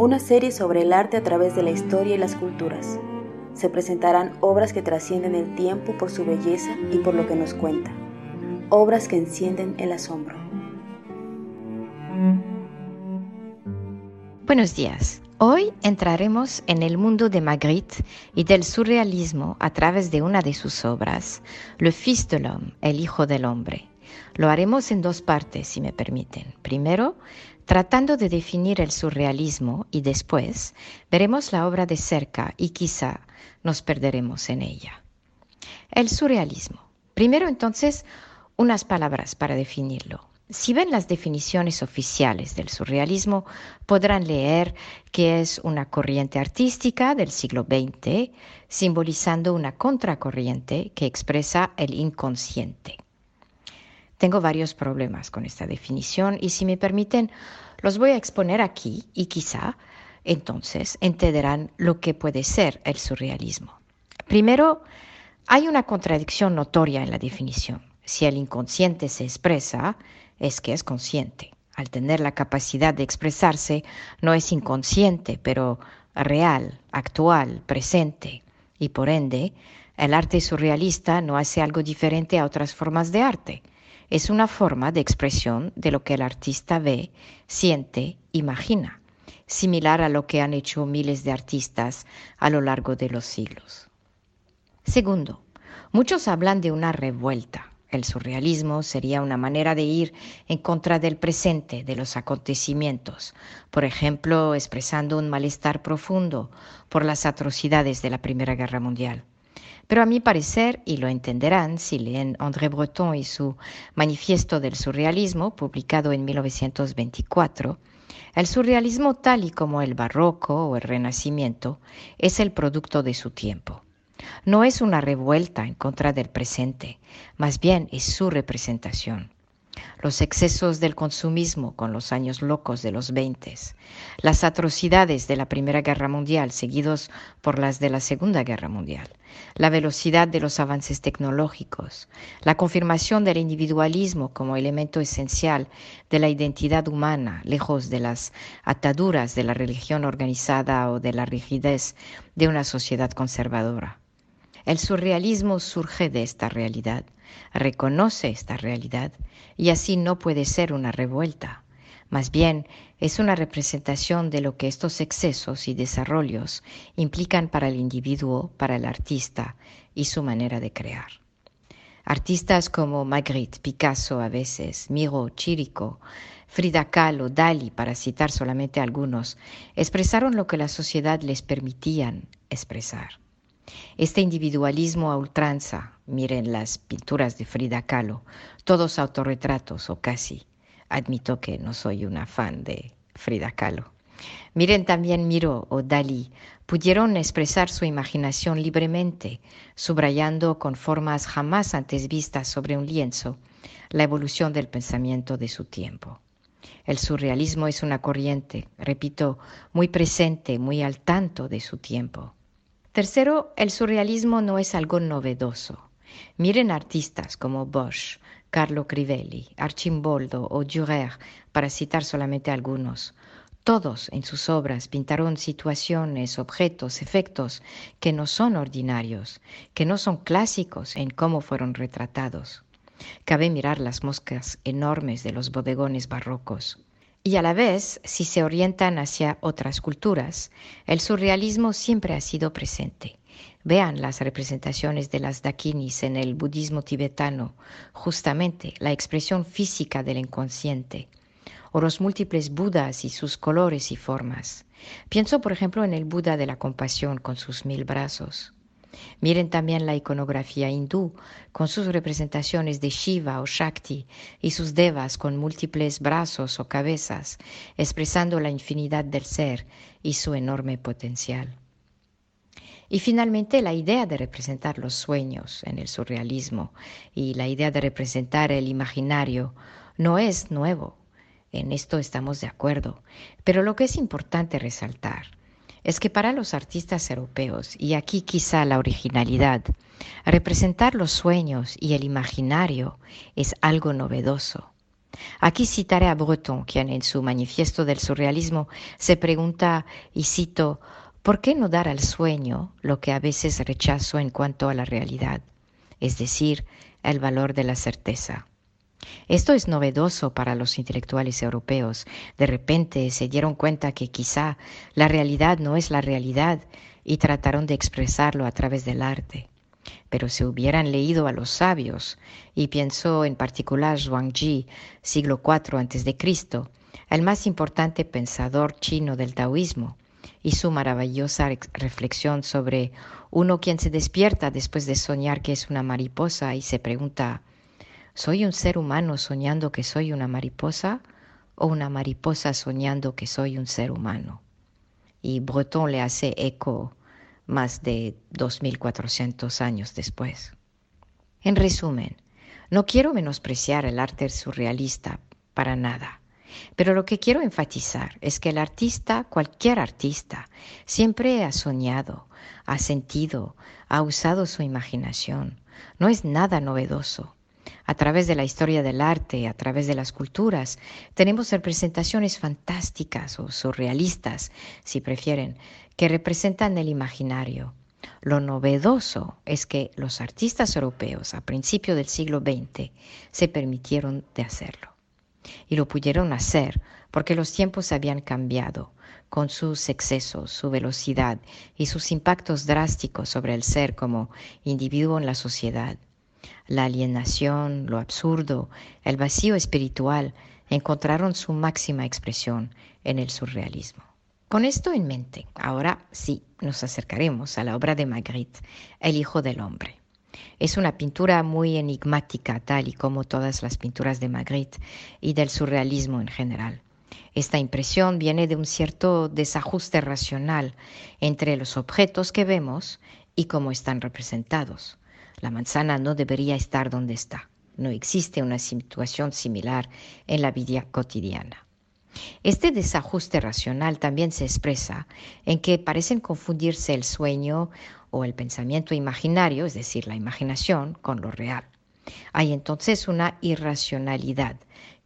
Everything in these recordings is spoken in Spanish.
Una serie sobre el arte a través de la historia y las culturas. Se presentarán obras que trascienden el tiempo por su belleza y por lo que nos cuenta. Obras que encienden el asombro. Buenos días. Hoy entraremos en el mundo de Magritte y del surrealismo a través de una de sus obras, Le Fils de l'Homme, el Hijo del Hombre. Lo haremos en dos partes, si me permiten. Primero, tratando de definir el surrealismo y después veremos la obra de cerca y quizá nos perderemos en ella. El surrealismo. Primero entonces, unas palabras para definirlo. Si ven las definiciones oficiales del surrealismo, podrán leer que es una corriente artística del siglo XX, simbolizando una contracorriente que expresa el inconsciente. Tengo varios problemas con esta definición y si me permiten, los voy a exponer aquí y quizá entonces entenderán lo que puede ser el surrealismo. Primero, hay una contradicción notoria en la definición. Si el inconsciente se expresa, es que es consciente. Al tener la capacidad de expresarse, no es inconsciente, pero real, actual, presente. Y por ende, el arte surrealista no hace algo diferente a otras formas de arte es una forma de expresión de lo que el artista ve, siente, imagina, similar a lo que han hecho miles de artistas a lo largo de los siglos. Segundo, muchos hablan de una revuelta. El surrealismo sería una manera de ir en contra del presente, de los acontecimientos, por ejemplo, expresando un malestar profundo por las atrocidades de la Primera Guerra Mundial. Pero a mi parecer, y lo entenderán si leen André Breton y su Manifiesto del Surrealismo, publicado en 1924, el surrealismo tal y como el barroco o el renacimiento es el producto de su tiempo. No es una revuelta en contra del presente, más bien es su representación los excesos del consumismo con los años locos de los 20, las atrocidades de la Primera Guerra Mundial seguidos por las de la Segunda Guerra Mundial, la velocidad de los avances tecnológicos, la confirmación del individualismo como elemento esencial de la identidad humana, lejos de las ataduras de la religión organizada o de la rigidez de una sociedad conservadora. El surrealismo surge de esta realidad, reconoce esta realidad y así no puede ser una revuelta. Más bien es una representación de lo que estos excesos y desarrollos implican para el individuo, para el artista y su manera de crear. Artistas como Magritte, Picasso a veces, Miro, Chirico, Frida Kahlo, Dali, para citar solamente algunos, expresaron lo que la sociedad les permitían expresar. Este individualismo a ultranza, miren las pinturas de Frida Kahlo, todos autorretratos o casi. Admito que no soy una fan de Frida Kahlo. Miren también Miro o Dalí, pudieron expresar su imaginación libremente, subrayando con formas jamás antes vistas sobre un lienzo la evolución del pensamiento de su tiempo. El surrealismo es una corriente, repito, muy presente, muy al tanto de su tiempo. Tercero, el surrealismo no es algo novedoso. Miren artistas como Bosch, Carlo Crivelli, Archimboldo o Dürer, para citar solamente algunos. Todos en sus obras pintaron situaciones, objetos, efectos que no son ordinarios, que no son clásicos en cómo fueron retratados. Cabe mirar las moscas enormes de los bodegones barrocos. Y a la vez, si se orientan hacia otras culturas, el surrealismo siempre ha sido presente. Vean las representaciones de las dakinis en el budismo tibetano, justamente la expresión física del inconsciente, o los múltiples budas y sus colores y formas. Pienso, por ejemplo, en el Buda de la compasión con sus mil brazos. Miren también la iconografía hindú, con sus representaciones de Shiva o Shakti y sus devas con múltiples brazos o cabezas, expresando la infinidad del ser y su enorme potencial. Y finalmente la idea de representar los sueños en el surrealismo y la idea de representar el imaginario no es nuevo. En esto estamos de acuerdo. Pero lo que es importante resaltar es que para los artistas europeos, y aquí quizá la originalidad, representar los sueños y el imaginario es algo novedoso. Aquí citaré a Breton, quien en su manifiesto del surrealismo se pregunta, y cito, ¿por qué no dar al sueño lo que a veces rechazo en cuanto a la realidad? Es decir, el valor de la certeza. Esto es novedoso para los intelectuales europeos. De repente se dieron cuenta que quizá la realidad no es la realidad y trataron de expresarlo a través del arte. Pero si hubieran leído a los sabios, y pienso en particular Zhuangzi, siglo IV a.C., el más importante pensador chino del taoísmo, y su maravillosa reflexión sobre uno quien se despierta después de soñar que es una mariposa y se pregunta ¿Soy un ser humano soñando que soy una mariposa o una mariposa soñando que soy un ser humano? Y Breton le hace eco más de 2.400 años después. En resumen, no quiero menospreciar el arte surrealista para nada, pero lo que quiero enfatizar es que el artista, cualquier artista, siempre ha soñado, ha sentido, ha usado su imaginación. No es nada novedoso a través de la historia del arte, a través de las culturas, tenemos representaciones fantásticas o surrealistas, si prefieren, que representan el imaginario. Lo novedoso es que los artistas europeos a principios del siglo XX se permitieron de hacerlo. Y lo pudieron hacer porque los tiempos habían cambiado con sus excesos, su velocidad y sus impactos drásticos sobre el ser como individuo en la sociedad la alienación, lo absurdo, el vacío espiritual encontraron su máxima expresión en el surrealismo. Con esto en mente, ahora sí nos acercaremos a la obra de Magritte, El Hijo del Hombre. Es una pintura muy enigmática, tal y como todas las pinturas de Magritte y del surrealismo en general. Esta impresión viene de un cierto desajuste racional entre los objetos que vemos y cómo están representados. La manzana no debería estar donde está. No existe una situación similar en la vida cotidiana. Este desajuste racional también se expresa en que parecen confundirse el sueño o el pensamiento imaginario, es decir, la imaginación, con lo real. Hay entonces una irracionalidad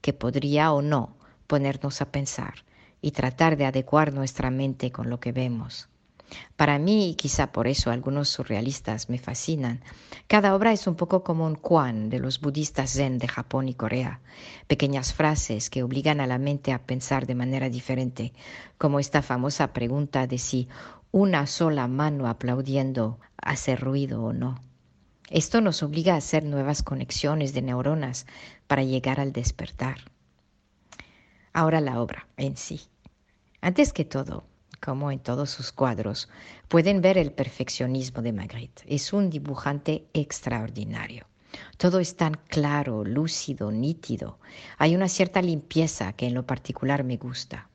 que podría o no ponernos a pensar y tratar de adecuar nuestra mente con lo que vemos. Para mí, y quizá por eso algunos surrealistas me fascinan, cada obra es un poco como un Kwan de los budistas zen de Japón y Corea, pequeñas frases que obligan a la mente a pensar de manera diferente, como esta famosa pregunta de si una sola mano aplaudiendo hace ruido o no. Esto nos obliga a hacer nuevas conexiones de neuronas para llegar al despertar. Ahora la obra en sí. Antes que todo, como en todos sus cuadros, pueden ver el perfeccionismo de Magritte. Es un dibujante extraordinario. Todo es tan claro, lúcido, nítido. Hay una cierta limpieza que en lo particular me gusta.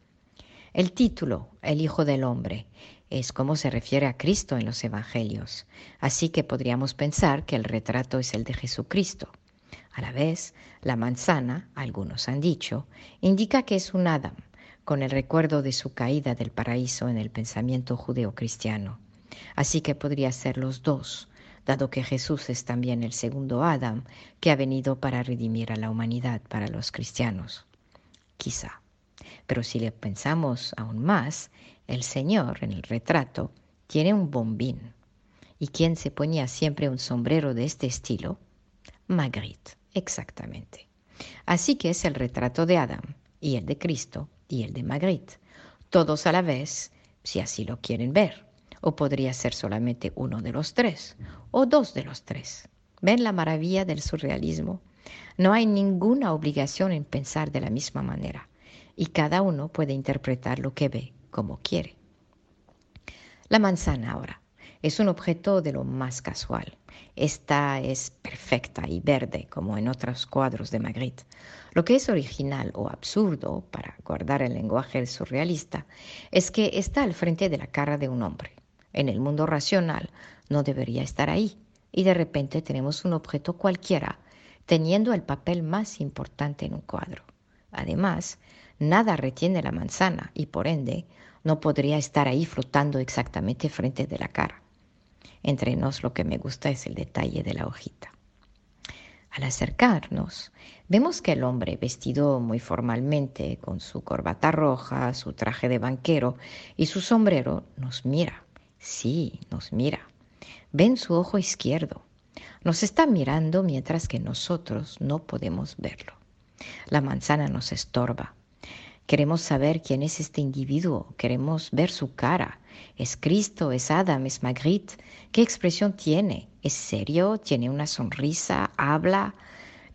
El título, El Hijo del Hombre, es como se refiere a Cristo en los Evangelios, así que podríamos pensar que el retrato es el de Jesucristo. A la vez, la manzana, algunos han dicho, indica que es un Adán, con el recuerdo de su caída del paraíso en el pensamiento judeocristiano. Así que podría ser los dos, dado que Jesús es también el segundo Adán que ha venido para redimir a la humanidad para los cristianos. Quizá. Pero si le pensamos aún más, el Señor en el retrato tiene un bombín. ¿Y quién se ponía siempre un sombrero de este estilo? Magritte, exactamente. Así que es el retrato de Adán y el de Cristo y el de Magritte, todos a la vez, si así lo quieren ver, o podría ser solamente uno de los tres, o dos de los tres. ¿Ven la maravilla del surrealismo? No hay ninguna obligación en pensar de la misma manera, y cada uno puede interpretar lo que ve como quiere. La manzana ahora es un objeto de lo más casual. Esta es perfecta y verde, como en otros cuadros de Magritte. Lo que es original o absurdo, para guardar el lenguaje surrealista, es que está al frente de la cara de un hombre. En el mundo racional no debería estar ahí, y de repente tenemos un objeto cualquiera teniendo el papel más importante en un cuadro. Además, nada retiene la manzana y por ende no podría estar ahí flotando exactamente frente de la cara. Entre nos lo que me gusta es el detalle de la hojita. Al acercarnos, vemos que el hombre, vestido muy formalmente, con su corbata roja, su traje de banquero y su sombrero, nos mira. Sí, nos mira. Ven su ojo izquierdo. Nos está mirando mientras que nosotros no podemos verlo. La manzana nos estorba. Queremos saber quién es este individuo, queremos ver su cara. ¿Es Cristo? ¿Es Adam? ¿Es Magritte? ¿Qué expresión tiene? ¿Es serio? ¿Tiene una sonrisa? ¿Habla?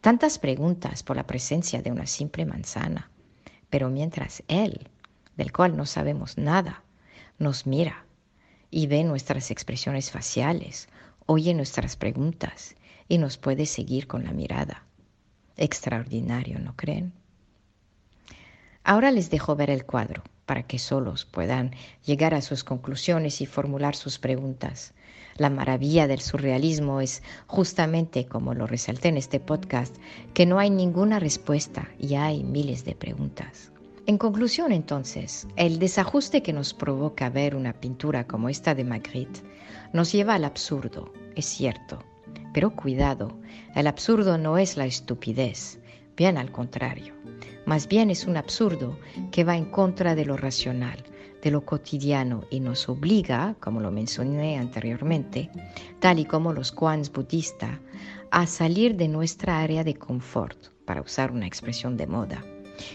Tantas preguntas por la presencia de una simple manzana. Pero mientras Él, del cual no sabemos nada, nos mira y ve nuestras expresiones faciales, oye nuestras preguntas y nos puede seguir con la mirada. Extraordinario, ¿no creen? Ahora les dejo ver el cuadro para que solos puedan llegar a sus conclusiones y formular sus preguntas. La maravilla del surrealismo es justamente, como lo resalté en este podcast, que no hay ninguna respuesta y hay miles de preguntas. En conclusión, entonces, el desajuste que nos provoca ver una pintura como esta de Magritte nos lleva al absurdo, es cierto. Pero cuidado, el absurdo no es la estupidez, bien al contrario. Más bien es un absurdo que va en contra de lo racional, de lo cotidiano y nos obliga, como lo mencioné anteriormente, tal y como los koans budistas, a salir de nuestra área de confort, para usar una expresión de moda.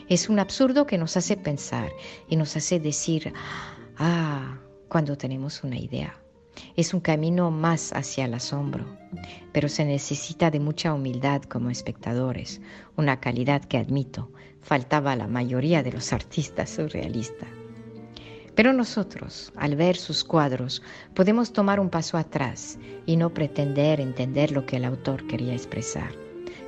Es un absurdo que nos hace pensar y nos hace decir, ah, cuando tenemos una idea. Es un camino más hacia el asombro, pero se necesita de mucha humildad como espectadores, una calidad que admito faltaba a la mayoría de los artistas surrealistas. Pero nosotros, al ver sus cuadros, podemos tomar un paso atrás y no pretender entender lo que el autor quería expresar.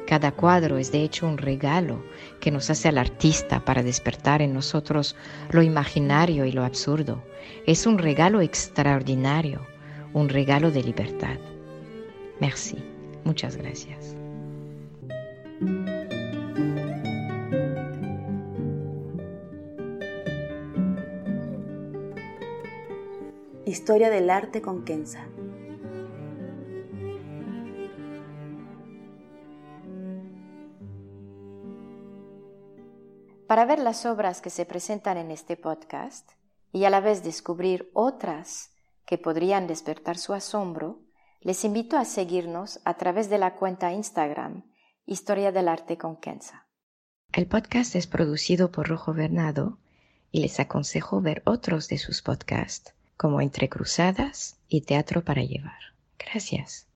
Cada cuadro es de hecho un regalo que nos hace al artista para despertar en nosotros lo imaginario y lo absurdo. Es un regalo extraordinario, un regalo de libertad. Merci. Muchas gracias. Historia del arte con Kenza. Para ver las obras que se presentan en este podcast y a la vez descubrir otras que podrían despertar su asombro, les invito a seguirnos a través de la cuenta Instagram Historia del Arte con Kenza. El podcast es producido por Rojo Bernado y les aconsejo ver otros de sus podcasts como Entre Cruzadas y Teatro para Llevar. Gracias.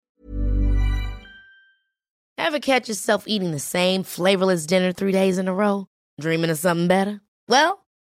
Ever catch yourself eating the same flavorless dinner three days in a row? Dreaming of something better? Well,